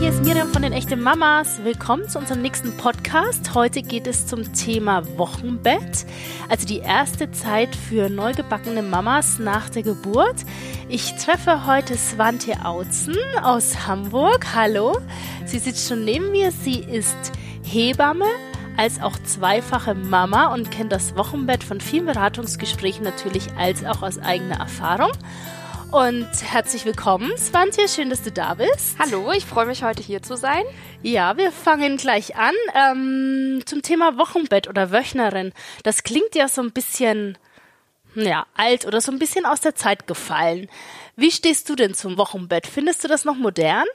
hier ist Miriam von den Echten Mamas. Willkommen zu unserem nächsten Podcast. Heute geht es zum Thema Wochenbett, also die erste Zeit für neugebackene Mamas nach der Geburt. Ich treffe heute Swantje Autzen aus Hamburg. Hallo. Sie sitzt schon neben mir. Sie ist Hebamme, als auch zweifache Mama und kennt das Wochenbett von vielen Beratungsgesprächen natürlich als auch aus eigener Erfahrung. Und herzlich willkommen, Svantje. Schön, dass du da bist. Hallo, ich freue mich heute hier zu sein. Ja, wir fangen gleich an ähm, zum Thema Wochenbett oder Wöchnerin. Das klingt ja so ein bisschen ja, alt oder so ein bisschen aus der Zeit gefallen. Wie stehst du denn zum Wochenbett? Findest du das noch modern?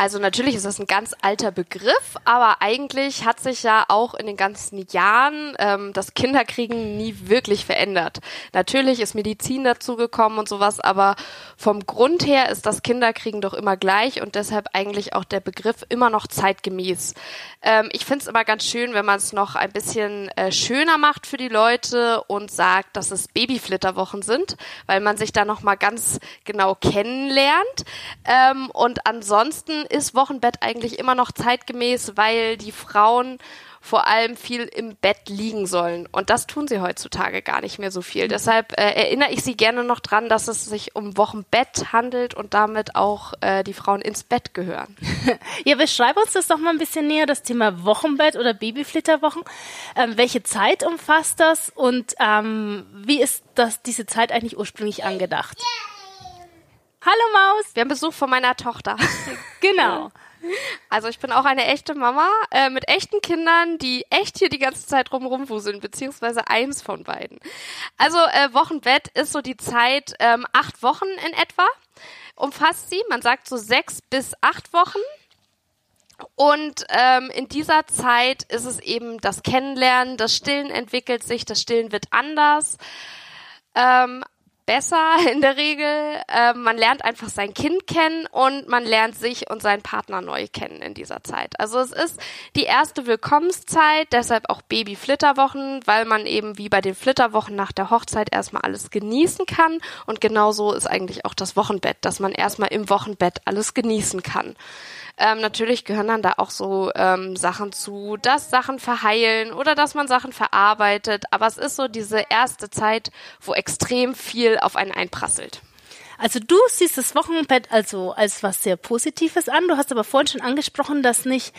Also natürlich ist das ein ganz alter Begriff, aber eigentlich hat sich ja auch in den ganzen Jahren ähm, das Kinderkriegen nie wirklich verändert. Natürlich ist Medizin dazugekommen und sowas, aber vom Grund her ist das Kinderkriegen doch immer gleich und deshalb eigentlich auch der Begriff immer noch zeitgemäß. Ähm, ich finde es immer ganz schön, wenn man es noch ein bisschen äh, schöner macht für die Leute und sagt, dass es Babyflitterwochen sind, weil man sich da noch mal ganz genau kennenlernt. Ähm, und ansonsten ist Wochenbett eigentlich immer noch zeitgemäß, weil die Frauen vor allem viel im Bett liegen sollen. Und das tun sie heutzutage gar nicht mehr so viel. Mhm. Deshalb äh, erinnere ich sie gerne noch dran, dass es sich um Wochenbett handelt und damit auch äh, die Frauen ins Bett gehören. ja, beschreib uns das doch mal ein bisschen näher, das Thema Wochenbett oder Babyflitterwochen. Ähm, welche Zeit umfasst das und ähm, wie ist das, diese Zeit eigentlich ursprünglich angedacht? Hallo Maus! Wir haben Besuch von meiner Tochter. genau. Also ich bin auch eine echte Mama äh, mit echten Kindern, die echt hier die ganze Zeit rumrumwuseln, beziehungsweise eins von beiden. Also äh, Wochenbett ist so die Zeit ähm, acht Wochen in etwa, umfasst sie. Man sagt so sechs bis acht Wochen. Und ähm, in dieser Zeit ist es eben das Kennenlernen, das Stillen entwickelt sich, das Stillen wird anders. Ähm, besser in der Regel. Äh, man lernt einfach sein Kind kennen und man lernt sich und seinen Partner neu kennen in dieser Zeit. Also es ist die erste Willkommenszeit, deshalb auch Baby-Flitterwochen, weil man eben wie bei den Flitterwochen nach der Hochzeit erstmal alles genießen kann. Und genauso ist eigentlich auch das Wochenbett, dass man erstmal im Wochenbett alles genießen kann. Ähm, natürlich gehören dann da auch so ähm, Sachen zu, dass Sachen verheilen oder dass man Sachen verarbeitet. Aber es ist so diese erste Zeit, wo extrem viel auf einen einprasselt. Also du siehst das Wochenbett also als was sehr Positives an. Du hast aber vorhin schon angesprochen, dass nicht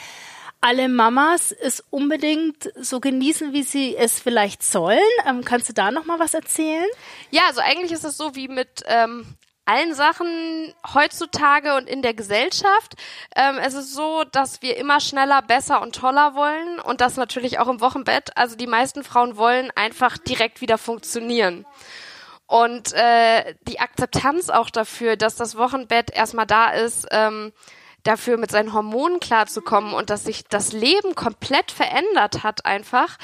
alle Mamas es unbedingt so genießen, wie sie es vielleicht sollen. Ähm, kannst du da noch mal was erzählen? Ja, also eigentlich ist es so wie mit ähm, allen Sachen heutzutage und in der Gesellschaft. Ähm, es ist so, dass wir immer schneller, besser und toller wollen und das natürlich auch im Wochenbett. Also die meisten Frauen wollen einfach direkt wieder funktionieren. Und äh, die Akzeptanz auch dafür, dass das Wochenbett erstmal da ist, ähm, dafür mit seinen Hormonen klarzukommen und dass sich das Leben komplett verändert hat einfach,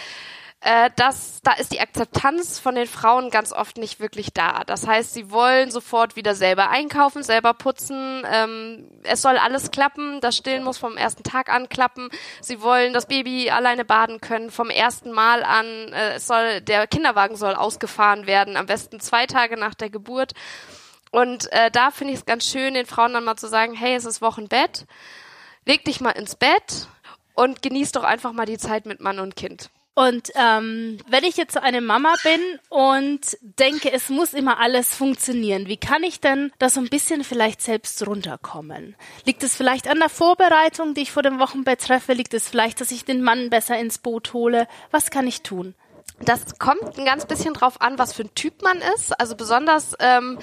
äh, dass da ist die Akzeptanz von den Frauen ganz oft nicht wirklich da. Das heißt, sie wollen sofort wieder selber einkaufen, selber putzen. Ähm, es soll alles klappen. Das Stillen muss vom ersten Tag an klappen. Sie wollen das Baby alleine baden können vom ersten Mal an. Äh, es soll der Kinderwagen soll ausgefahren werden, am besten zwei Tage nach der Geburt. Und äh, da finde ich es ganz schön, den Frauen dann mal zu sagen, hey, es ist Wochenbett, leg dich mal ins Bett und genieß doch einfach mal die Zeit mit Mann und Kind. Und ähm, wenn ich jetzt so eine Mama bin und denke, es muss immer alles funktionieren, wie kann ich denn da so ein bisschen vielleicht selbst runterkommen? Liegt es vielleicht an der Vorbereitung, die ich vor dem Wochenbett treffe? Liegt es vielleicht, dass ich den Mann besser ins Boot hole? Was kann ich tun? Das kommt ein ganz bisschen drauf an, was für ein Typ man ist. Also besonders ähm,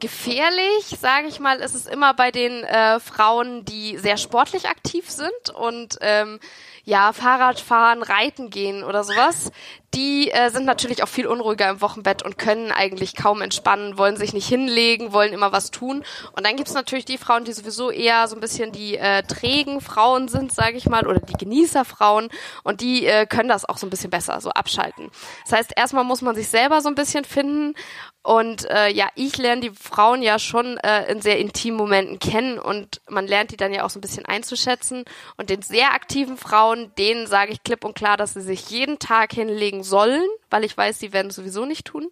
gefährlich, sage ich mal, ist es immer bei den äh, Frauen, die sehr sportlich aktiv sind und ähm, ja, Fahrrad fahren, reiten gehen oder sowas, die äh, sind natürlich auch viel unruhiger im Wochenbett und können eigentlich kaum entspannen, wollen sich nicht hinlegen, wollen immer was tun. Und dann gibt's natürlich die Frauen, die sowieso eher so ein bisschen die äh, trägen Frauen sind, sage ich mal, oder die Genießerfrauen und die äh, können das auch so ein bisschen besser, so abschalten. Das heißt, erstmal muss man sich selber so ein bisschen finden und äh, ja, ich lerne die Frauen ja schon äh, in sehr intimen Momenten kennen und man lernt die dann ja auch so ein bisschen einzuschätzen. Und den sehr aktiven Frauen, denen sage ich klipp und klar, dass sie sich jeden Tag hinlegen sollen, weil ich weiß, sie werden es sowieso nicht tun.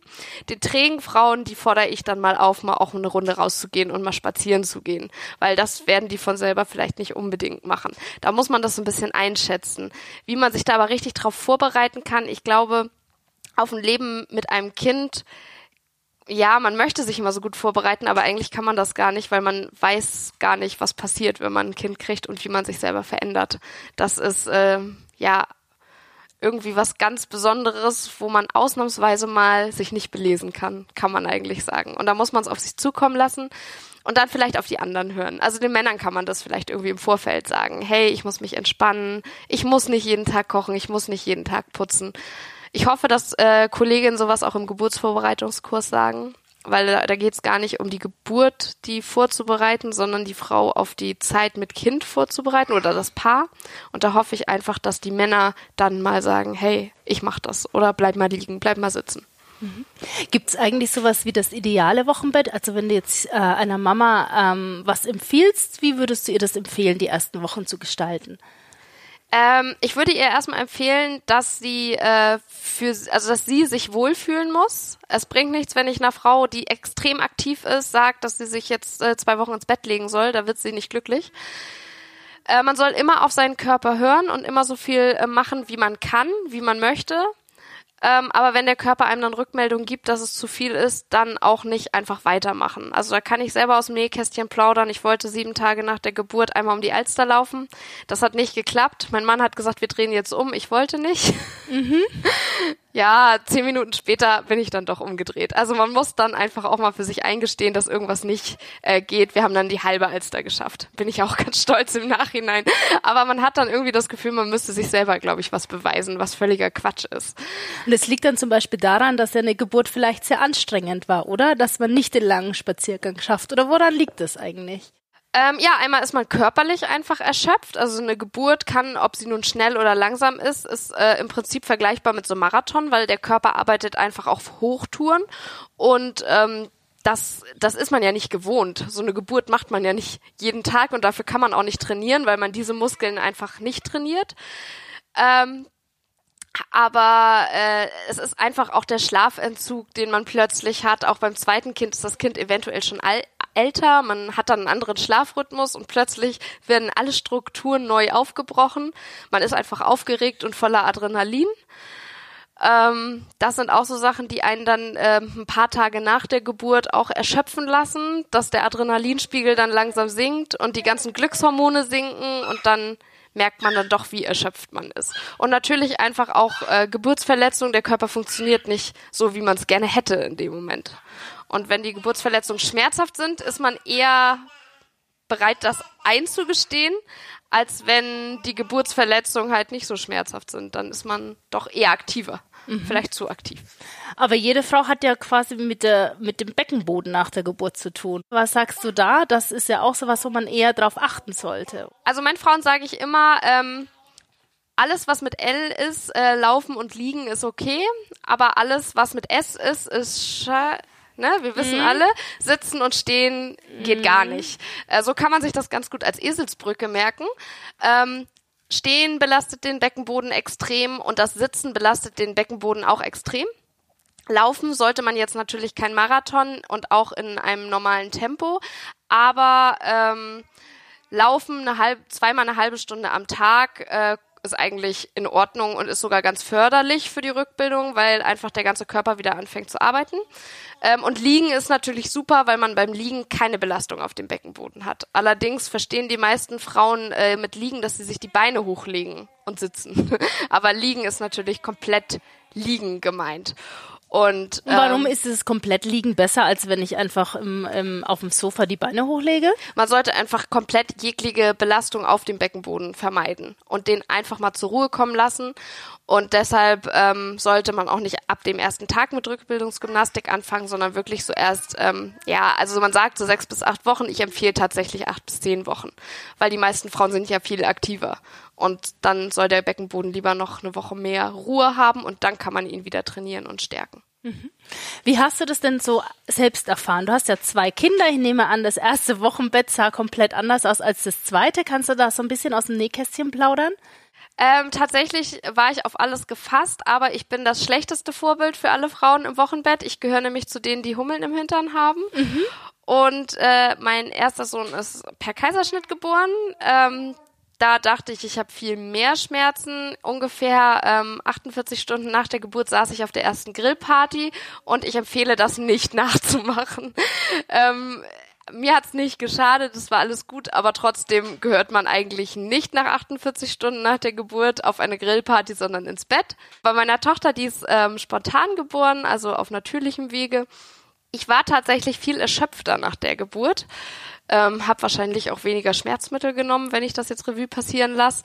Den trägen Frauen, die fordere ich dann mal auf, mal auch eine Runde rauszugehen und mal spazieren zu gehen, weil das werden die von selber vielleicht nicht unbedingt machen. Da muss man das so ein bisschen einschätzen. Wie man sich da aber richtig drauf vorbereiten kann, ich glaube, auf ein Leben mit einem Kind ja, man möchte sich immer so gut vorbereiten, aber eigentlich kann man das gar nicht, weil man weiß gar nicht, was passiert, wenn man ein Kind kriegt und wie man sich selber verändert. Das ist äh, ja irgendwie was ganz Besonderes, wo man ausnahmsweise mal sich nicht belesen kann, kann man eigentlich sagen. Und da muss man es auf sich zukommen lassen und dann vielleicht auf die anderen hören. Also den Männern kann man das vielleicht irgendwie im Vorfeld sagen. Hey, ich muss mich entspannen, ich muss nicht jeden Tag kochen, ich muss nicht jeden Tag putzen. Ich hoffe, dass äh, Kolleginnen sowas auch im Geburtsvorbereitungskurs sagen, weil da, da geht es gar nicht um die Geburt, die vorzubereiten, sondern die Frau auf die Zeit mit Kind vorzubereiten oder das Paar. Und da hoffe ich einfach, dass die Männer dann mal sagen, hey, ich mach das oder bleib mal liegen, bleib mal sitzen. Mhm. Gibt es eigentlich sowas wie das ideale Wochenbett? Also wenn du jetzt äh, einer Mama ähm, was empfiehlst, wie würdest du ihr das empfehlen, die ersten Wochen zu gestalten? Ähm, ich würde ihr erstmal empfehlen, dass sie äh, für, also dass sie sich wohlfühlen muss. Es bringt nichts, wenn ich einer Frau, die extrem aktiv ist, sagt, dass sie sich jetzt äh, zwei Wochen ins Bett legen soll. Da wird sie nicht glücklich. Äh, man soll immer auf seinen Körper hören und immer so viel äh, machen, wie man kann, wie man möchte. Ähm, aber wenn der Körper einem dann Rückmeldung gibt, dass es zu viel ist, dann auch nicht einfach weitermachen. Also da kann ich selber aus dem Nähkästchen plaudern. Ich wollte sieben Tage nach der Geburt einmal um die Alster laufen. Das hat nicht geklappt. Mein Mann hat gesagt, wir drehen jetzt um. Ich wollte nicht. Mhm. ja, zehn Minuten später bin ich dann doch umgedreht. Also man muss dann einfach auch mal für sich eingestehen, dass irgendwas nicht äh, geht. Wir haben dann die halbe Alster geschafft. Bin ich auch ganz stolz im Nachhinein. Aber man hat dann irgendwie das Gefühl, man müsste sich selber, glaube ich, was beweisen, was völliger Quatsch ist. Und es liegt dann zum Beispiel daran, dass ja eine Geburt vielleicht sehr anstrengend war, oder? Dass man nicht den langen Spaziergang schafft. Oder woran liegt das eigentlich? Ähm, ja, einmal ist man körperlich einfach erschöpft. Also eine Geburt kann, ob sie nun schnell oder langsam ist, ist äh, im Prinzip vergleichbar mit so einem Marathon, weil der Körper arbeitet einfach auf Hochtouren und ähm, das, das ist man ja nicht gewohnt. So eine Geburt macht man ja nicht jeden Tag und dafür kann man auch nicht trainieren, weil man diese Muskeln einfach nicht trainiert. Ähm, aber äh, es ist einfach auch der Schlafentzug, den man plötzlich hat. Auch beim zweiten Kind ist das Kind eventuell schon all, älter, man hat dann einen anderen Schlafrhythmus und plötzlich werden alle Strukturen neu aufgebrochen. Man ist einfach aufgeregt und voller Adrenalin. Ähm, das sind auch so Sachen, die einen dann äh, ein paar Tage nach der Geburt auch erschöpfen lassen, dass der Adrenalinspiegel dann langsam sinkt und die ganzen Glückshormone sinken und dann merkt man dann doch, wie erschöpft man ist. Und natürlich einfach auch äh, Geburtsverletzung, der Körper funktioniert nicht so, wie man es gerne hätte in dem Moment. Und wenn die Geburtsverletzungen schmerzhaft sind, ist man eher bereit, das einzugestehen, als wenn die Geburtsverletzungen halt nicht so schmerzhaft sind. Dann ist man doch eher aktiver. Mhm. Vielleicht zu aktiv. Aber jede Frau hat ja quasi mit, der, mit dem Beckenboden nach der Geburt zu tun. Was sagst du da? Das ist ja auch so was, wo man eher drauf achten sollte. Also meinen Frauen sage ich immer, ähm, alles, was mit L ist, äh, laufen und liegen, ist okay. Aber alles, was mit S ist, ist sche Ne? Wir wissen mhm. alle, sitzen und stehen geht mhm. gar nicht. Äh, so kann man sich das ganz gut als Eselsbrücke merken. Ähm, stehen belastet den Beckenboden extrem und das Sitzen belastet den Beckenboden auch extrem. Laufen sollte man jetzt natürlich kein Marathon und auch in einem normalen Tempo, aber ähm, Laufen eine halb, zweimal eine halbe Stunde am Tag äh, ist eigentlich in Ordnung und ist sogar ganz förderlich für die Rückbildung, weil einfach der ganze Körper wieder anfängt zu arbeiten. Ähm, und Liegen ist natürlich super, weil man beim Liegen keine Belastung auf dem Beckenboden hat. Allerdings verstehen die meisten Frauen äh, mit Liegen, dass sie sich die Beine hochlegen und sitzen. Aber Liegen ist natürlich komplett Liegen gemeint. Und ähm, warum ist es komplett liegen besser, als wenn ich einfach im, im, auf dem Sofa die Beine hochlege? Man sollte einfach komplett jegliche Belastung auf dem Beckenboden vermeiden und den einfach mal zur Ruhe kommen lassen. Und deshalb ähm, sollte man auch nicht ab dem ersten Tag mit Rückbildungsgymnastik anfangen, sondern wirklich so erst, ähm, ja, also man sagt so sechs bis acht Wochen. Ich empfehle tatsächlich acht bis zehn Wochen, weil die meisten Frauen sind ja viel aktiver. Und dann soll der Beckenboden lieber noch eine Woche mehr Ruhe haben und dann kann man ihn wieder trainieren und stärken. Wie hast du das denn so selbst erfahren? Du hast ja zwei Kinder. Ich nehme an, das erste Wochenbett sah komplett anders aus als das zweite. Kannst du da so ein bisschen aus dem Nähkästchen plaudern? Ähm, tatsächlich war ich auf alles gefasst, aber ich bin das schlechteste Vorbild für alle Frauen im Wochenbett. Ich gehöre nämlich zu denen, die Hummeln im Hintern haben. Mhm. Und äh, mein erster Sohn ist per Kaiserschnitt geboren. Ähm, da dachte ich, ich habe viel mehr Schmerzen. Ungefähr ähm, 48 Stunden nach der Geburt saß ich auf der ersten Grillparty und ich empfehle das nicht nachzumachen. ähm, mir hat's nicht geschadet, es war alles gut, aber trotzdem gehört man eigentlich nicht nach 48 Stunden nach der Geburt auf eine Grillparty, sondern ins Bett. Bei meiner Tochter, die ist ähm, spontan geboren, also auf natürlichem Wege. Ich war tatsächlich viel erschöpfter nach der Geburt. Ähm, habe wahrscheinlich auch weniger Schmerzmittel genommen, wenn ich das jetzt Revue passieren lasse.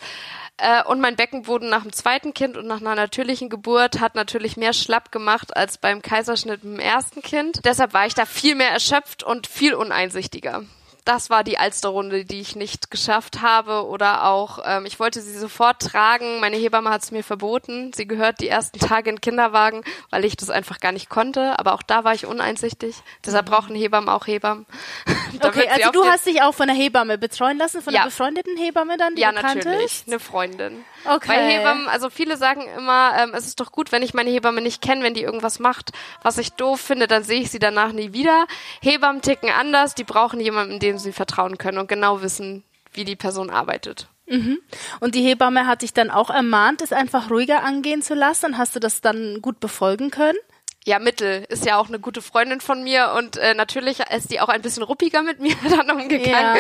Äh, und mein Beckenboden nach dem zweiten Kind und nach einer natürlichen Geburt hat natürlich mehr schlapp gemacht als beim Kaiserschnitt im ersten Kind. Deshalb war ich da viel mehr erschöpft und viel uneinsichtiger das war die Alsterrunde, die ich nicht geschafft habe. Oder auch, ähm, ich wollte sie sofort tragen. Meine Hebamme hat es mir verboten. Sie gehört die ersten Tage in Kinderwagen, weil ich das einfach gar nicht konnte. Aber auch da war ich uneinsichtig. Deshalb mhm. brauchen Hebammen auch Hebammen. okay, also du hast dich auch von der Hebamme betreuen lassen, von ja. einer befreundeten Hebamme dann, die ja, natürlich, eine Freundin. Okay. Weil Hebammen, also viele sagen immer, ähm, es ist doch gut, wenn ich meine Hebamme nicht kenne, wenn die irgendwas macht, was ich doof finde, dann sehe ich sie danach nie wieder. Hebammen ticken anders, die brauchen jemanden, dem sie vertrauen können und genau wissen, wie die Person arbeitet. Mhm. Und die Hebamme hat dich dann auch ermahnt, es einfach ruhiger angehen zu lassen. Hast du das dann gut befolgen können? Ja, Mittel ist ja auch eine gute Freundin von mir und äh, natürlich ist die auch ein bisschen ruppiger mit mir dann umgegangen.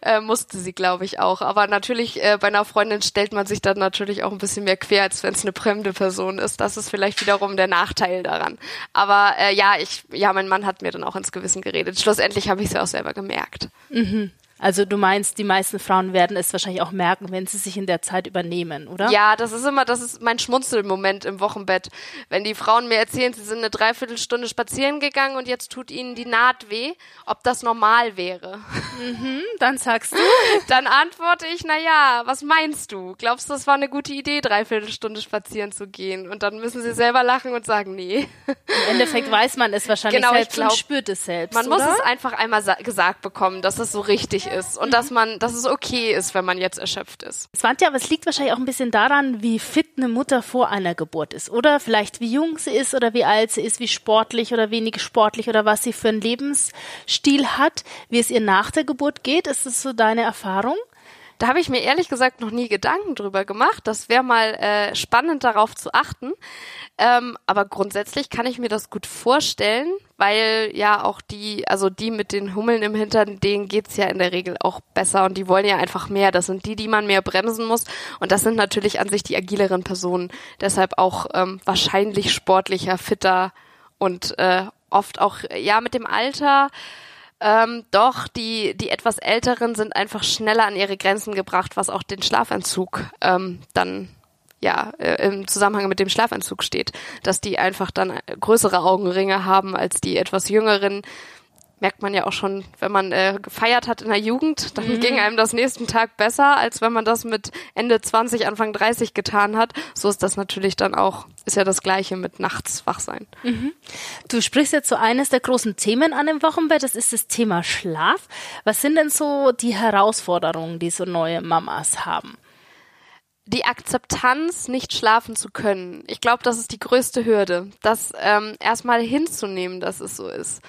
Ja. Äh, musste sie, glaube ich, auch. Aber natürlich, äh, bei einer Freundin stellt man sich dann natürlich auch ein bisschen mehr quer, als wenn es eine fremde Person ist. Das ist vielleicht wiederum der Nachteil daran. Aber äh, ja, ich, ja, mein Mann hat mir dann auch ins Gewissen geredet. Schlussendlich habe ich es ja auch selber gemerkt. Mhm. Also du meinst, die meisten Frauen werden es wahrscheinlich auch merken, wenn sie sich in der Zeit übernehmen, oder? Ja, das ist immer, das ist mein Schmunzelmoment im Wochenbett. Wenn die Frauen mir erzählen, sie sind eine Dreiviertelstunde spazieren gegangen und jetzt tut ihnen die Naht weh, ob das normal wäre. Mhm, dann sagst du. Dann antworte ich, na ja, was meinst du? Glaubst du, das war eine gute Idee, dreiviertelstunde spazieren zu gehen? Und dann müssen sie selber lachen und sagen, nee. Im Endeffekt weiß man es wahrscheinlich genau, selbst glaub, und spürt es selbst. Man oder? muss es einfach einmal gesagt bekommen, dass es so richtig ist und mhm. dass man, dass es okay ist, wenn man jetzt erschöpft ist. Swantja, aber es liegt wahrscheinlich auch ein bisschen daran, wie fit eine Mutter vor einer Geburt ist, oder? Vielleicht wie jung sie ist oder wie alt sie ist, wie sportlich oder wenig sportlich oder was sie für einen Lebensstil hat, wie es ihr nach der Geburt geht. Ist das so deine Erfahrung? Da habe ich mir ehrlich gesagt noch nie Gedanken drüber gemacht. Das wäre mal äh, spannend darauf zu achten. Ähm, aber grundsätzlich kann ich mir das gut vorstellen, weil ja auch die, also die mit den Hummeln im Hintern, denen geht's ja in der Regel auch besser und die wollen ja einfach mehr. Das sind die, die man mehr bremsen muss. Und das sind natürlich an sich die agileren Personen. Deshalb auch ähm, wahrscheinlich sportlicher, fitter und äh, oft auch, ja, mit dem Alter ähm, doch, die, die etwas Älteren sind einfach schneller an ihre Grenzen gebracht, was auch den Schlafentzug ähm, dann ja, äh, im Zusammenhang mit dem Schlafentzug steht, dass die einfach dann größere Augenringe haben als die etwas jüngeren, merkt man ja auch schon, wenn man äh, gefeiert hat in der Jugend, dann mhm. ging einem das nächsten Tag besser, als wenn man das mit Ende 20, Anfang 30 getan hat. So ist das natürlich dann auch, ist ja das Gleiche mit nachts wach sein. Mhm. Du sprichst jetzt so eines der großen Themen an dem Wochenbett, das ist das Thema Schlaf. Was sind denn so die Herausforderungen, die so neue Mamas haben? Die Akzeptanz, nicht schlafen zu können. Ich glaube, das ist die größte Hürde, das ähm, erstmal hinzunehmen, dass es so ist.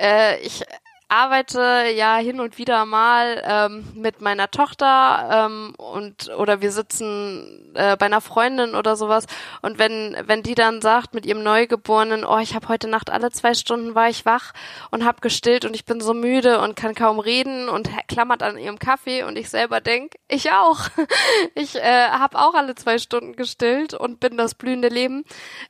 Äh, ich arbeite ja hin und wieder mal ähm, mit meiner Tochter ähm, und oder wir sitzen äh, bei einer Freundin oder sowas und wenn wenn die dann sagt mit ihrem Neugeborenen, oh ich habe heute Nacht alle zwei Stunden war ich wach und habe gestillt und ich bin so müde und kann kaum reden und klammert an ihrem Kaffee und ich selber denk, ich auch, ich äh, habe auch alle zwei Stunden gestillt und bin das blühende Leben.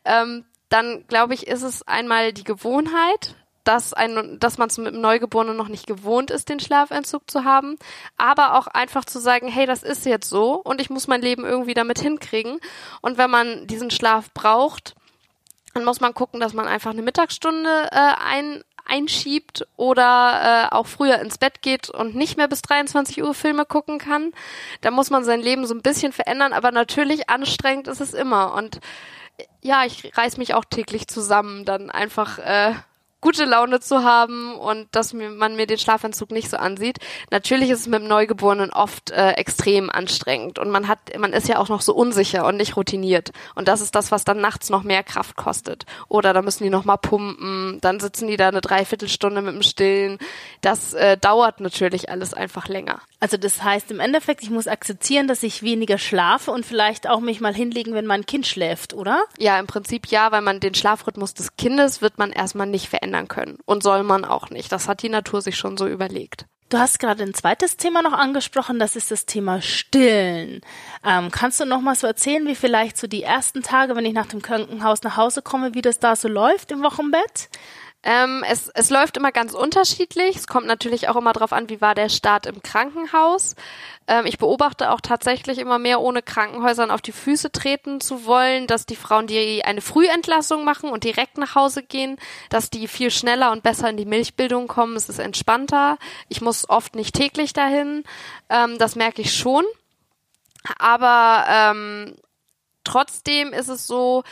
Ähm, dann glaube ich, ist es einmal die Gewohnheit, dass, ein, dass man es mit dem Neugeborenen noch nicht gewohnt ist, den Schlafentzug zu haben, aber auch einfach zu sagen, hey, das ist jetzt so und ich muss mein Leben irgendwie damit hinkriegen. Und wenn man diesen Schlaf braucht, dann muss man gucken, dass man einfach eine Mittagsstunde äh, ein, einschiebt oder äh, auch früher ins Bett geht und nicht mehr bis 23 Uhr Filme gucken kann. Da muss man sein Leben so ein bisschen verändern, aber natürlich anstrengend ist es immer. Und ja, ich reiß mich auch täglich zusammen, dann einfach äh, gute Laune zu haben und dass mir, man mir den Schlafentzug nicht so ansieht. Natürlich ist es mit dem Neugeborenen oft äh, extrem anstrengend und man hat, man ist ja auch noch so unsicher und nicht routiniert. Und das ist das, was dann nachts noch mehr Kraft kostet. Oder da müssen die noch mal pumpen, dann sitzen die da eine Dreiviertelstunde mit dem Stillen. Das äh, dauert natürlich alles einfach länger. Also das heißt im Endeffekt, ich muss akzeptieren, dass ich weniger schlafe und vielleicht auch mich mal hinlegen, wenn mein Kind schläft, oder? Ja, im Prinzip ja, weil man den Schlafrhythmus des Kindes wird man erstmal nicht verändern verändern können. Und soll man auch nicht. Das hat die Natur sich schon so überlegt. Du hast gerade ein zweites Thema noch angesprochen, das ist das Thema Stillen. Ähm, kannst du noch mal so erzählen, wie vielleicht so die ersten Tage, wenn ich nach dem Krankenhaus nach Hause komme, wie das da so läuft im Wochenbett? Ähm, es, es läuft immer ganz unterschiedlich. Es kommt natürlich auch immer darauf an, wie war der Start im Krankenhaus. Ähm, ich beobachte auch tatsächlich immer mehr, ohne Krankenhäusern auf die Füße treten zu wollen, dass die Frauen, die eine Frühentlassung machen und direkt nach Hause gehen, dass die viel schneller und besser in die Milchbildung kommen. Es ist entspannter. Ich muss oft nicht täglich dahin. Ähm, das merke ich schon. Aber ähm, trotzdem ist es so,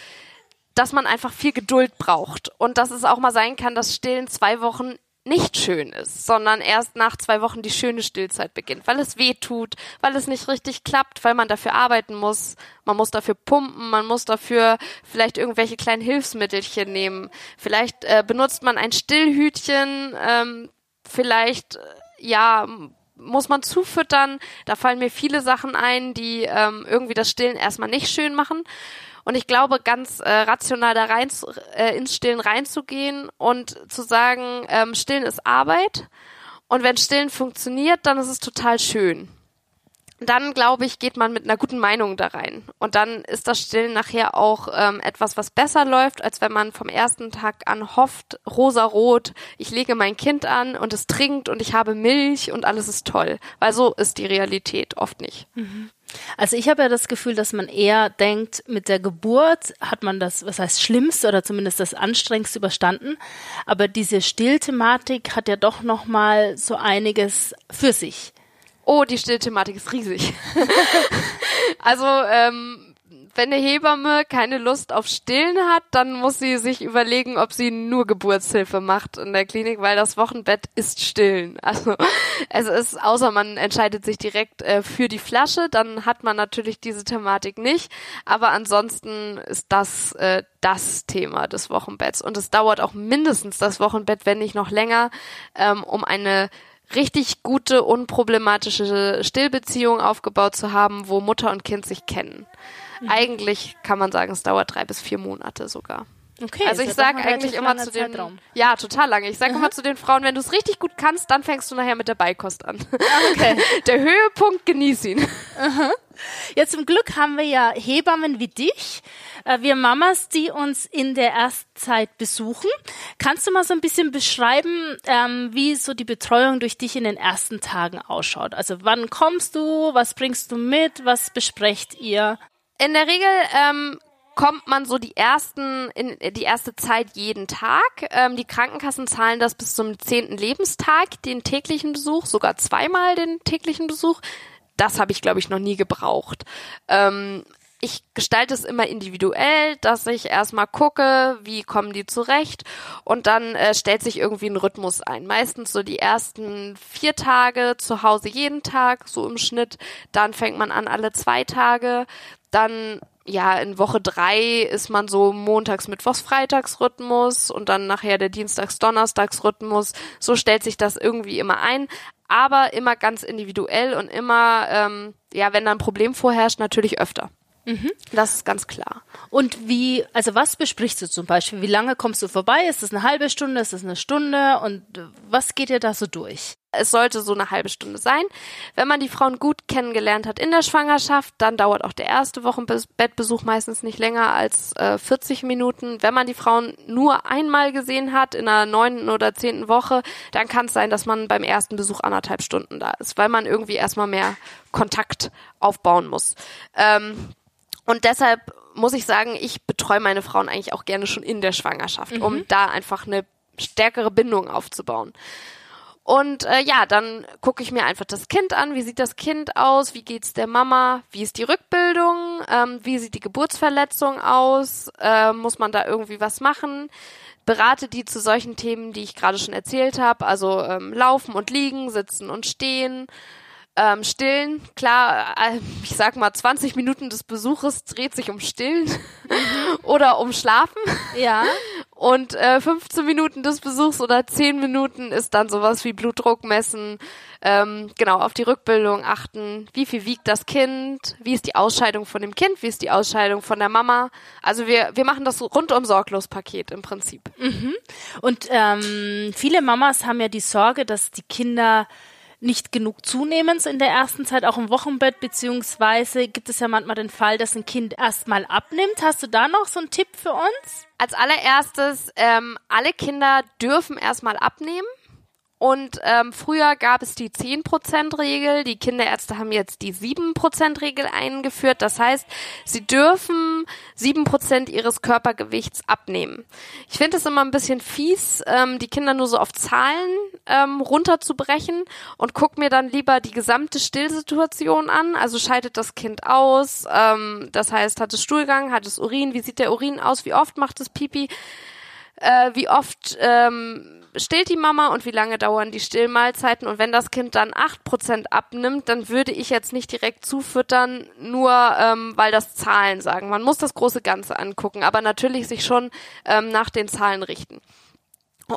dass man einfach viel Geduld braucht und dass es auch mal sein kann, dass Stillen zwei Wochen nicht schön ist, sondern erst nach zwei Wochen die schöne Stillzeit beginnt, weil es weh tut, weil es nicht richtig klappt, weil man dafür arbeiten muss, man muss dafür pumpen, man muss dafür vielleicht irgendwelche kleinen Hilfsmittelchen nehmen, vielleicht äh, benutzt man ein Stillhütchen, ähm, vielleicht äh, ja muss man zufüttern, da fallen mir viele Sachen ein, die ähm, irgendwie das Stillen erstmal nicht schön machen. Und ich glaube, ganz äh, rational da rein äh, ins Stillen reinzugehen und zu sagen, ähm, Stillen ist Arbeit. Und wenn Stillen funktioniert, dann ist es total schön. Dann, glaube ich, geht man mit einer guten Meinung da rein. Und dann ist das Stillen nachher auch ähm, etwas, was besser läuft, als wenn man vom ersten Tag an hofft, rosarot, ich lege mein Kind an und es trinkt und ich habe Milch und alles ist toll. Weil so ist die Realität oft nicht. Mhm. Also ich habe ja das Gefühl, dass man eher denkt, mit der Geburt hat man das, was heißt Schlimmste oder zumindest das Anstrengendste überstanden. Aber diese Stillthematik hat ja doch noch mal so einiges für sich. Oh, die Stillthematik ist riesig. also ähm, wenn eine Hebamme keine Lust auf Stillen hat, dann muss sie sich überlegen, ob sie nur Geburtshilfe macht in der Klinik, weil das Wochenbett ist Stillen. Also es ist, außer man entscheidet sich direkt äh, für die Flasche, dann hat man natürlich diese Thematik nicht. Aber ansonsten ist das äh, das Thema des Wochenbetts. Und es dauert auch mindestens das Wochenbett, wenn nicht noch länger, ähm, um eine richtig gute, unproblematische Stillbeziehung aufgebaut zu haben, wo Mutter und Kind sich kennen. Mhm. Eigentlich kann man sagen, es dauert drei bis vier Monate sogar. Okay, also ich sage eigentlich immer zu den Zeitraum. ja total lange. Ich sage immer zu den Frauen, wenn du es richtig gut kannst, dann fängst du nachher mit der Beikost an. Ah, okay. der Höhepunkt genieß ihn. Aha. Ja, zum Glück haben wir ja Hebammen wie dich, äh, wir Mamas, die uns in der Erstzeit besuchen. Kannst du mal so ein bisschen beschreiben, ähm, wie so die Betreuung durch dich in den ersten Tagen ausschaut? Also wann kommst du, was bringst du mit, was besprecht ihr? In der Regel ähm, kommt man so die ersten in die erste Zeit jeden Tag. Ähm, die Krankenkassen zahlen das bis zum zehnten Lebenstag, den täglichen Besuch, sogar zweimal den täglichen Besuch. Das habe ich, glaube ich, noch nie gebraucht. Ähm, ich gestalte es immer individuell, dass ich erstmal gucke, wie kommen die zurecht und dann äh, stellt sich irgendwie ein Rhythmus ein. Meistens so die ersten vier Tage zu Hause jeden Tag, so im Schnitt. Dann fängt man an alle zwei Tage. Dann ja, in Woche drei ist man so montags, mittwochs, freitags Rhythmus und dann nachher der dienstags, donnerstags Rhythmus. So stellt sich das irgendwie immer ein, aber immer ganz individuell und immer, ähm, ja, wenn da ein Problem vorherrscht, natürlich öfter. Mhm. Das ist ganz klar. Und wie, also was besprichst du zum Beispiel? Wie lange kommst du vorbei? Ist es eine halbe Stunde? Ist es eine Stunde? Und was geht dir da so durch? Es sollte so eine halbe Stunde sein. Wenn man die Frauen gut kennengelernt hat in der Schwangerschaft, dann dauert auch der erste Wochenbettbesuch meistens nicht länger als äh, 40 Minuten. Wenn man die Frauen nur einmal gesehen hat in der neunten oder zehnten Woche, dann kann es sein, dass man beim ersten Besuch anderthalb Stunden da ist, weil man irgendwie erstmal mehr Kontakt aufbauen muss. Ähm, und deshalb muss ich sagen, ich betreue meine Frauen eigentlich auch gerne schon in der Schwangerschaft, mhm. um da einfach eine stärkere Bindung aufzubauen. Und äh, ja, dann gucke ich mir einfach das Kind an. Wie sieht das Kind aus? Wie geht's der Mama? Wie ist die Rückbildung? Ähm, wie sieht die Geburtsverletzung aus? Äh, muss man da irgendwie was machen? Berate die zu solchen Themen, die ich gerade schon erzählt habe, also ähm, laufen und liegen, sitzen und stehen, ähm, Stillen, klar, äh, ich sag mal, 20 Minuten des Besuches dreht sich um Stillen oder um Schlafen. Ja. Und äh, 15 Minuten des Besuchs oder 10 Minuten ist dann sowas wie Blutdruck messen, ähm, genau, auf die Rückbildung achten, wie viel wiegt das Kind, wie ist die Ausscheidung von dem Kind, wie ist die Ausscheidung von der Mama. Also wir, wir machen das rundum sorglos Paket im Prinzip. Mhm. Und ähm, viele Mamas haben ja die Sorge, dass die Kinder nicht genug zunehmen so in der ersten Zeit, auch im Wochenbett, beziehungsweise gibt es ja manchmal den Fall, dass ein Kind erstmal abnimmt. Hast du da noch so einen Tipp für uns? Als allererstes, ähm, alle Kinder dürfen erstmal abnehmen. Und ähm, früher gab es die 10%-Regel, die Kinderärzte haben jetzt die 7%-Regel eingeführt. Das heißt, sie dürfen 7% ihres Körpergewichts abnehmen. Ich finde es immer ein bisschen fies, ähm, die Kinder nur so auf Zahlen ähm, runterzubrechen und guck mir dann lieber die gesamte Stillsituation an. Also schaltet das Kind aus, ähm, das heißt, hat es Stuhlgang, hat es Urin, wie sieht der Urin aus, wie oft macht es Pipi, äh, wie oft... Ähm, stillt die Mama und wie lange dauern die Stillmahlzeiten. Und wenn das Kind dann acht Prozent abnimmt, dann würde ich jetzt nicht direkt zufüttern, nur ähm, weil das Zahlen sagen. Man muss das große Ganze angucken, aber natürlich sich schon ähm, nach den Zahlen richten.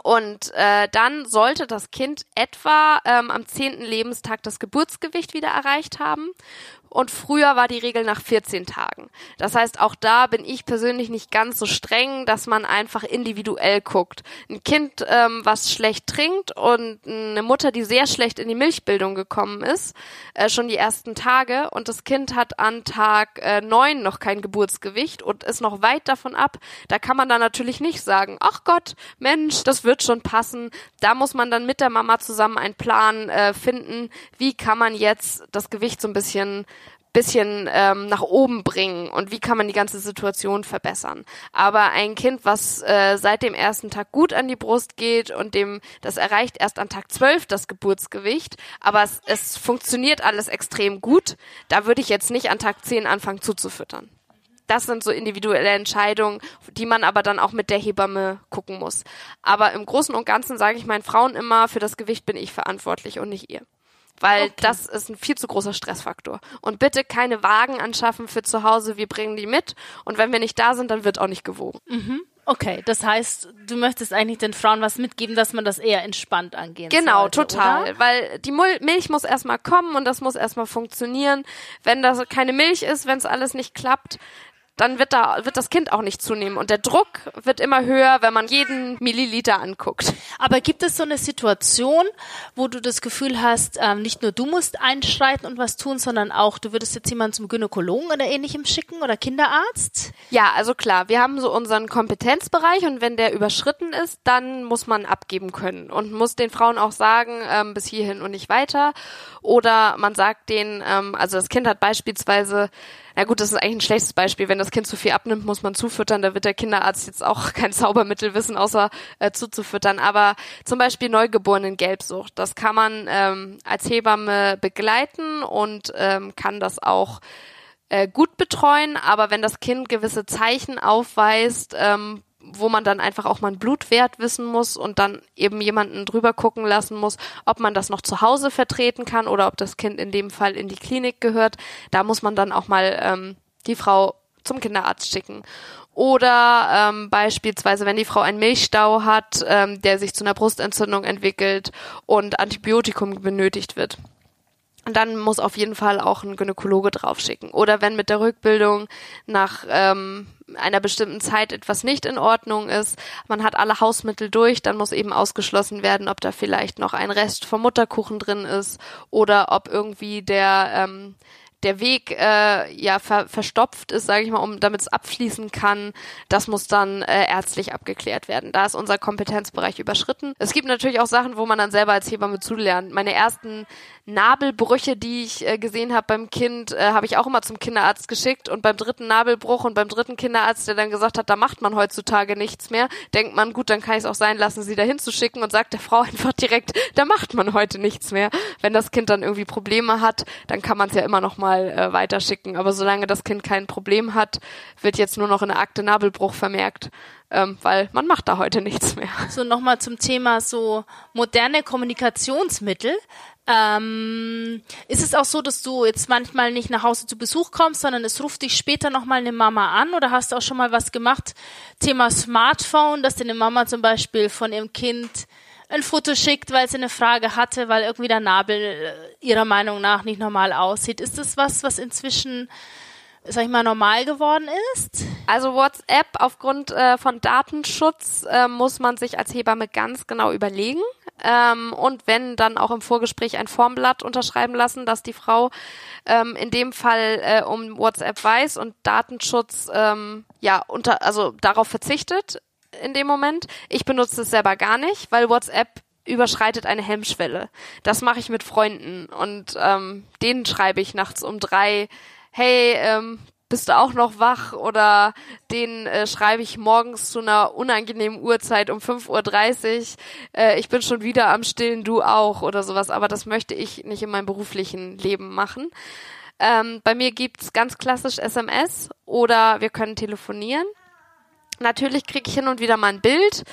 Und äh, dann sollte das Kind etwa ähm, am zehnten Lebenstag das Geburtsgewicht wieder erreicht haben und früher war die Regel nach 14 Tagen. Das heißt, auch da bin ich persönlich nicht ganz so streng, dass man einfach individuell guckt. Ein Kind, ähm, was schlecht trinkt und eine Mutter, die sehr schlecht in die Milchbildung gekommen ist, äh, schon die ersten Tage und das Kind hat an Tag äh, 9 noch kein Geburtsgewicht und ist noch weit davon ab, da kann man dann natürlich nicht sagen, ach Gott, Mensch, das wird schon passen. Da muss man dann mit der Mama zusammen einen Plan äh, finden, wie kann man jetzt das Gewicht so ein bisschen bisschen ähm, nach oben bringen und wie kann man die ganze Situation verbessern. Aber ein Kind, was äh, seit dem ersten Tag gut an die Brust geht und dem das erreicht erst an Tag 12 das Geburtsgewicht, aber es, es funktioniert alles extrem gut, da würde ich jetzt nicht an Tag 10 anfangen zuzufüttern. Das sind so individuelle Entscheidungen, die man aber dann auch mit der Hebamme gucken muss. Aber im Großen und Ganzen sage ich meinen Frauen immer, für das Gewicht bin ich verantwortlich und nicht ihr weil okay. das ist ein viel zu großer Stressfaktor. Und bitte keine Wagen anschaffen für zu Hause, wir bringen die mit und wenn wir nicht da sind, dann wird auch nicht gewogen. Mhm. Okay, das heißt, du möchtest eigentlich den Frauen was mitgeben, dass man das eher entspannt angehen Genau, sollte, total, oder? weil die Milch muss erstmal kommen und das muss erstmal funktionieren. Wenn das keine Milch ist, wenn es alles nicht klappt, dann wird da wird das Kind auch nicht zunehmen und der Druck wird immer höher, wenn man jeden Milliliter anguckt. Aber gibt es so eine Situation, wo du das Gefühl hast, ähm, nicht nur du musst einschreiten und was tun, sondern auch du würdest jetzt jemanden zum Gynäkologen oder ähnlichem schicken oder Kinderarzt? Ja, also klar, wir haben so unseren Kompetenzbereich und wenn der überschritten ist, dann muss man abgeben können und muss den Frauen auch sagen, ähm, bis hierhin und nicht weiter. Oder man sagt denen, ähm, also das Kind hat beispielsweise na gut, das ist eigentlich ein schlechtes Beispiel. Wenn das Kind zu viel abnimmt, muss man zufüttern. Da wird der Kinderarzt jetzt auch kein Zaubermittel wissen, außer äh, zuzufüttern. Aber zum Beispiel Neugeborenen Gelbsucht, das kann man ähm, als Hebamme begleiten und ähm, kann das auch äh, gut betreuen. Aber wenn das Kind gewisse Zeichen aufweist, ähm, wo man dann einfach auch mal einen Blutwert wissen muss und dann eben jemanden drüber gucken lassen muss, ob man das noch zu Hause vertreten kann oder ob das Kind in dem Fall in die Klinik gehört. Da muss man dann auch mal ähm, die Frau zum Kinderarzt schicken. Oder ähm, beispielsweise, wenn die Frau einen Milchstau hat, ähm, der sich zu einer Brustentzündung entwickelt und Antibiotikum benötigt wird dann muss auf jeden Fall auch ein Gynäkologe draufschicken. Oder wenn mit der Rückbildung nach ähm, einer bestimmten Zeit etwas nicht in Ordnung ist, man hat alle Hausmittel durch, dann muss eben ausgeschlossen werden, ob da vielleicht noch ein Rest vom Mutterkuchen drin ist oder ob irgendwie der ähm, der Weg äh, ja ver verstopft ist, sage ich mal, um damit es abfließen kann, das muss dann äh, ärztlich abgeklärt werden. Da ist unser Kompetenzbereich überschritten. Es gibt natürlich auch Sachen, wo man dann selber als Hebamme zulernt. Meine ersten Nabelbrüche, die ich äh, gesehen habe beim Kind, äh, habe ich auch immer zum Kinderarzt geschickt und beim dritten Nabelbruch und beim dritten Kinderarzt, der dann gesagt hat, da macht man heutzutage nichts mehr, denkt man, gut, dann kann ich es auch sein lassen, sie dahin zu schicken und sagt der Frau einfach direkt, da macht man heute nichts mehr. Wenn das Kind dann irgendwie Probleme hat, dann kann man es ja immer noch mal äh, weiterschicken. Aber solange das Kind kein Problem hat, wird jetzt nur noch in der Akte Nabelbruch vermerkt ähm, weil man macht da heute nichts mehr. So nochmal zum Thema so moderne Kommunikationsmittel. Ähm, ist es auch so, dass du jetzt manchmal nicht nach Hause zu Besuch kommst, sondern es ruft dich später nochmal eine Mama an oder hast du auch schon mal was gemacht? Thema Smartphone, dass dir eine Mama zum Beispiel von ihrem Kind ein Foto schickt, weil sie eine Frage hatte, weil irgendwie der Nabel äh, ihrer Meinung nach nicht normal aussieht. Ist das was, was inzwischen sag ich mal, normal geworden ist? Also WhatsApp aufgrund äh, von Datenschutz äh, muss man sich als Hebamme ganz genau überlegen. Ähm, und wenn dann auch im Vorgespräch ein Formblatt unterschreiben lassen, dass die Frau ähm, in dem Fall äh, um WhatsApp weiß und Datenschutz ähm, ja unter also darauf verzichtet in dem Moment. Ich benutze es selber gar nicht, weil WhatsApp überschreitet eine Hemmschwelle. Das mache ich mit Freunden und ähm, denen schreibe ich nachts um drei hey, ähm, bist du auch noch wach? Oder den äh, schreibe ich morgens zu einer unangenehmen Uhrzeit um 5.30 Uhr, äh, ich bin schon wieder am Stillen, du auch oder sowas. Aber das möchte ich nicht in meinem beruflichen Leben machen. Ähm, bei mir gibt's ganz klassisch SMS oder wir können telefonieren. Natürlich kriege ich hin und wieder mal ein Bild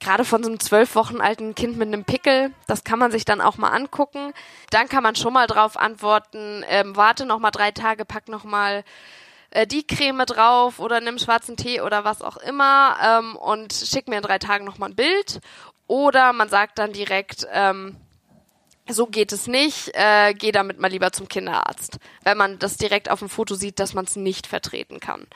gerade von so einem zwölf Wochen alten Kind mit einem Pickel, das kann man sich dann auch mal angucken. Dann kann man schon mal drauf antworten, ähm, warte noch mal drei Tage, pack noch mal äh, die Creme drauf oder nimm schwarzen Tee oder was auch immer ähm, und schick mir in drei Tagen noch mal ein Bild. Oder man sagt dann direkt, ähm, so geht es nicht, äh, geh damit mal lieber zum Kinderarzt, wenn man das direkt auf dem Foto sieht, dass man es nicht vertreten kann.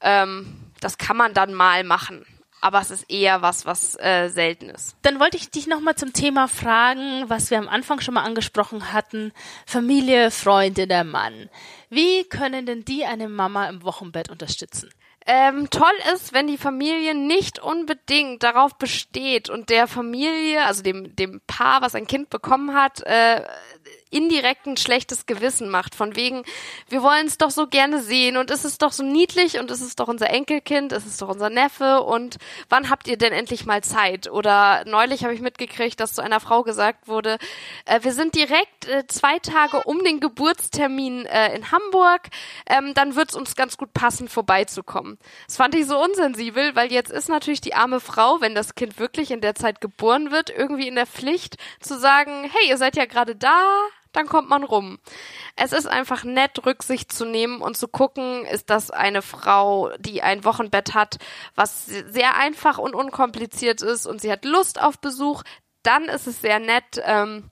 Ähm, das kann man dann mal machen aber es ist eher was, was äh, selten ist. Dann wollte ich dich nochmal zum Thema fragen, was wir am Anfang schon mal angesprochen hatten. Familie, Freunde, der Mann. Wie können denn die eine Mama im Wochenbett unterstützen? Ähm, toll ist, wenn die Familie nicht unbedingt darauf besteht und der Familie, also dem, dem Paar, was ein Kind bekommen hat, äh, indirekt ein schlechtes Gewissen macht. Von wegen, wir wollen es doch so gerne sehen und es ist doch so niedlich und es ist doch unser Enkelkind, es ist doch unser Neffe und wann habt ihr denn endlich mal Zeit? Oder neulich habe ich mitgekriegt, dass zu einer Frau gesagt wurde, äh, wir sind direkt äh, zwei Tage um den Geburtstermin äh, in Hamburg, ähm, dann wird es uns ganz gut passen, vorbeizukommen. Das fand ich so unsensibel, weil jetzt ist natürlich die arme Frau, wenn das Kind wirklich in der Zeit geboren wird, irgendwie in der Pflicht zu sagen, hey, ihr seid ja gerade da, dann kommt man rum. Es ist einfach nett, Rücksicht zu nehmen und zu gucken, ist das eine Frau, die ein Wochenbett hat, was sehr einfach und unkompliziert ist und sie hat Lust auf Besuch, dann ist es sehr nett, ähm,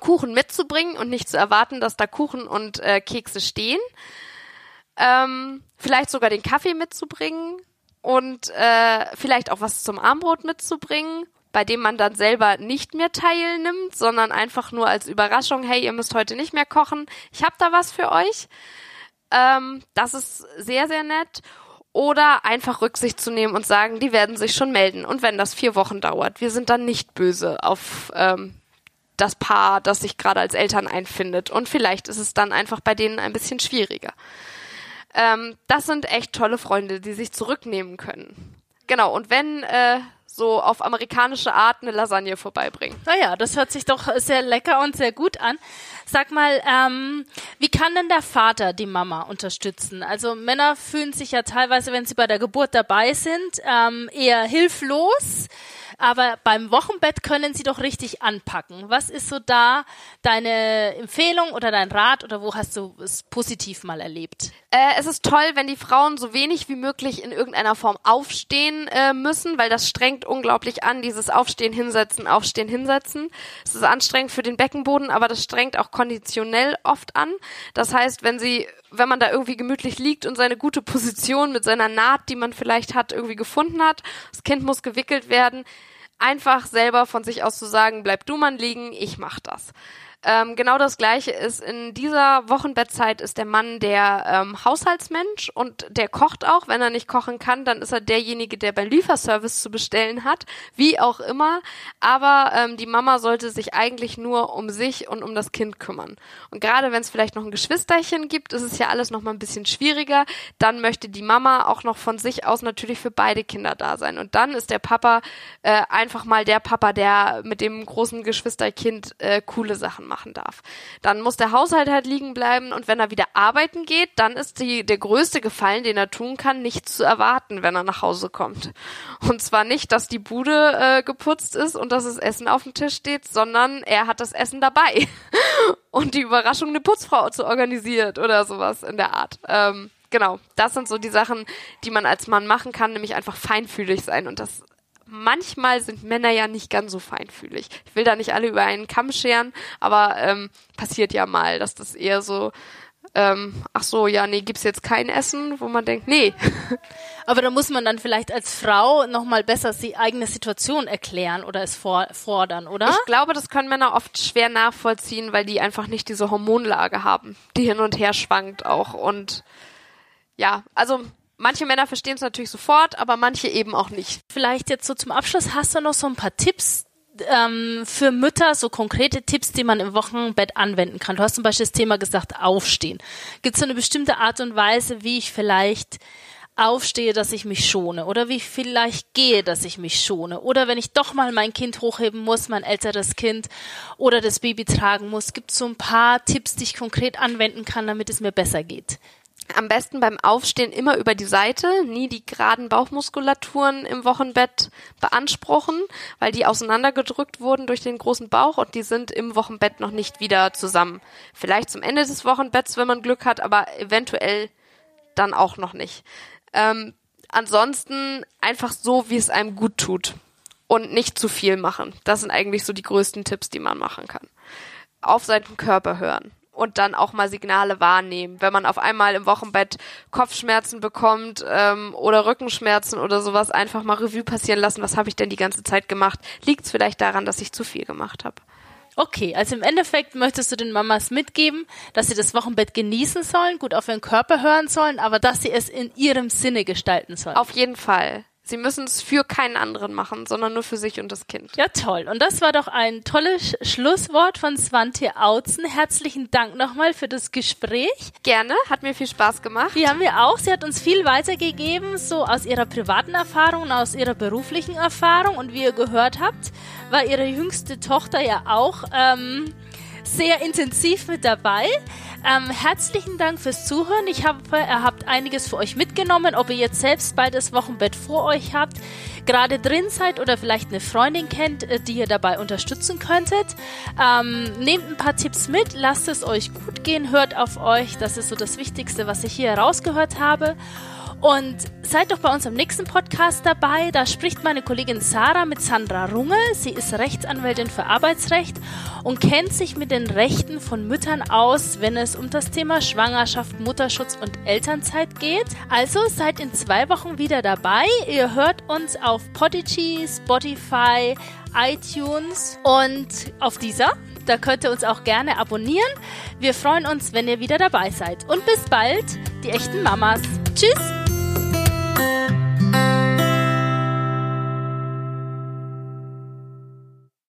Kuchen mitzubringen und nicht zu erwarten, dass da Kuchen und äh, Kekse stehen. Ähm, vielleicht sogar den Kaffee mitzubringen und äh, vielleicht auch was zum Armbrot mitzubringen bei dem man dann selber nicht mehr teilnimmt, sondern einfach nur als Überraschung, hey, ihr müsst heute nicht mehr kochen, ich habe da was für euch. Ähm, das ist sehr, sehr nett. Oder einfach Rücksicht zu nehmen und sagen, die werden sich schon melden. Und wenn das vier Wochen dauert, wir sind dann nicht böse auf ähm, das Paar, das sich gerade als Eltern einfindet. Und vielleicht ist es dann einfach bei denen ein bisschen schwieriger. Ähm, das sind echt tolle Freunde, die sich zurücknehmen können. Genau, und wenn äh, so auf amerikanische Art eine Lasagne vorbeibringen. Naja, das hört sich doch sehr lecker und sehr gut an. Sag mal, ähm, wie kann denn der Vater die Mama unterstützen? Also Männer fühlen sich ja teilweise, wenn sie bei der Geburt dabei sind, ähm, eher hilflos. Aber beim Wochenbett können sie doch richtig anpacken. Was ist so da deine Empfehlung oder dein Rat oder wo hast du es positiv mal erlebt? Äh, es ist toll, wenn die Frauen so wenig wie möglich in irgendeiner Form aufstehen äh, müssen, weil das strengt unglaublich an, dieses Aufstehen, Hinsetzen, Aufstehen, Hinsetzen. Es ist anstrengend für den Beckenboden, aber das strengt auch konditionell oft an. Das heißt, wenn sie wenn man da irgendwie gemütlich liegt und seine gute Position mit seiner Naht, die man vielleicht hat, irgendwie gefunden hat, das Kind muss gewickelt werden, einfach selber von sich aus zu sagen, bleib du mal liegen, ich mach das. Ähm, genau das Gleiche ist in dieser Wochenbettzeit ist der Mann der ähm, Haushaltsmensch und der kocht auch. Wenn er nicht kochen kann, dann ist er derjenige, der beim Lieferservice zu bestellen hat, wie auch immer. Aber ähm, die Mama sollte sich eigentlich nur um sich und um das Kind kümmern. Und gerade wenn es vielleicht noch ein Geschwisterchen gibt, ist es ja alles noch mal ein bisschen schwieriger. Dann möchte die Mama auch noch von sich aus natürlich für beide Kinder da sein. Und dann ist der Papa äh, einfach mal der Papa, der mit dem großen Geschwisterkind äh, coole Sachen macht machen darf. Dann muss der Haushalt halt liegen bleiben und wenn er wieder arbeiten geht, dann ist die, der größte Gefallen, den er tun kann, nicht zu erwarten, wenn er nach Hause kommt. Und zwar nicht, dass die Bude äh, geputzt ist und dass das Essen auf dem Tisch steht, sondern er hat das Essen dabei. und die Überraschung, eine Putzfrau zu organisiert oder sowas in der Art. Ähm, genau, das sind so die Sachen, die man als Mann machen kann, nämlich einfach feinfühlig sein und das manchmal sind Männer ja nicht ganz so feinfühlig. Ich will da nicht alle über einen Kamm scheren, aber ähm, passiert ja mal, dass das eher so, ähm, ach so, ja, nee, gibt's jetzt kein Essen, wo man denkt, nee. Aber da muss man dann vielleicht als Frau nochmal besser die eigene Situation erklären oder es for fordern, oder? Ich glaube, das können Männer oft schwer nachvollziehen, weil die einfach nicht diese Hormonlage haben, die hin und her schwankt auch und ja, also manche Männer verstehen es natürlich sofort, aber manche eben auch nicht. Vielleicht jetzt so zum Abschluss hast du noch so ein paar Tipps ähm, für Mütter, so konkrete Tipps, die man im Wochenbett anwenden kann. Du hast zum Beispiel das Thema gesagt, aufstehen. Gibt es eine bestimmte Art und Weise, wie ich vielleicht aufstehe, dass ich mich schone oder wie ich vielleicht gehe, dass ich mich schone oder wenn ich doch mal mein Kind hochheben muss, mein älteres Kind oder das Baby tragen muss, gibt es so ein paar Tipps, die ich konkret anwenden kann, damit es mir besser geht am besten beim Aufstehen immer über die Seite, nie die geraden Bauchmuskulaturen im Wochenbett beanspruchen, weil die auseinandergedrückt wurden durch den großen Bauch und die sind im Wochenbett noch nicht wieder zusammen. Vielleicht zum Ende des Wochenbetts, wenn man Glück hat, aber eventuell dann auch noch nicht. Ähm, ansonsten einfach so, wie es einem gut tut und nicht zu viel machen. Das sind eigentlich so die größten Tipps, die man machen kann. Auf seinen Körper hören und dann auch mal Signale wahrnehmen. Wenn man auf einmal im Wochenbett Kopfschmerzen bekommt ähm, oder Rückenschmerzen oder sowas, einfach mal Revue passieren lassen, was habe ich denn die ganze Zeit gemacht? Liegt es vielleicht daran, dass ich zu viel gemacht habe? Okay, also im Endeffekt möchtest du den Mamas mitgeben, dass sie das Wochenbett genießen sollen, gut auf ihren Körper hören sollen, aber dass sie es in ihrem Sinne gestalten sollen. Auf jeden Fall. Sie müssen es für keinen anderen machen, sondern nur für sich und das Kind. Ja, toll. Und das war doch ein tolles Schlusswort von Swante Autzen. Herzlichen Dank nochmal für das Gespräch. Gerne, hat mir viel Spaß gemacht. Ja, mir auch. Sie hat uns viel weitergegeben, so aus ihrer privaten Erfahrung und aus ihrer beruflichen Erfahrung. Und wie ihr gehört habt, war ihre jüngste Tochter ja auch ähm, sehr intensiv mit dabei. Ähm, herzlichen Dank fürs Zuhören. Ich hoffe, ihr habt einiges für euch mitgenommen, ob ihr jetzt selbst bald das Wochenbett vor euch habt, gerade drin seid oder vielleicht eine Freundin kennt, äh, die ihr dabei unterstützen könntet. Ähm, nehmt ein paar Tipps mit, lasst es euch gut gehen, hört auf euch. Das ist so das Wichtigste, was ich hier herausgehört habe. Und seid doch bei uns am nächsten Podcast dabei. Da spricht meine Kollegin Sarah mit Sandra Runge. Sie ist Rechtsanwältin für Arbeitsrecht und kennt sich mit den Rechten von Müttern aus, wenn es um das Thema Schwangerschaft, Mutterschutz und Elternzeit geht. Also seid in zwei Wochen wieder dabei. Ihr hört uns auf Podigy, Spotify, iTunes und auf dieser. Da könnt ihr uns auch gerne abonnieren. Wir freuen uns, wenn ihr wieder dabei seid. Und bis bald, die echten Mamas. Tschüss!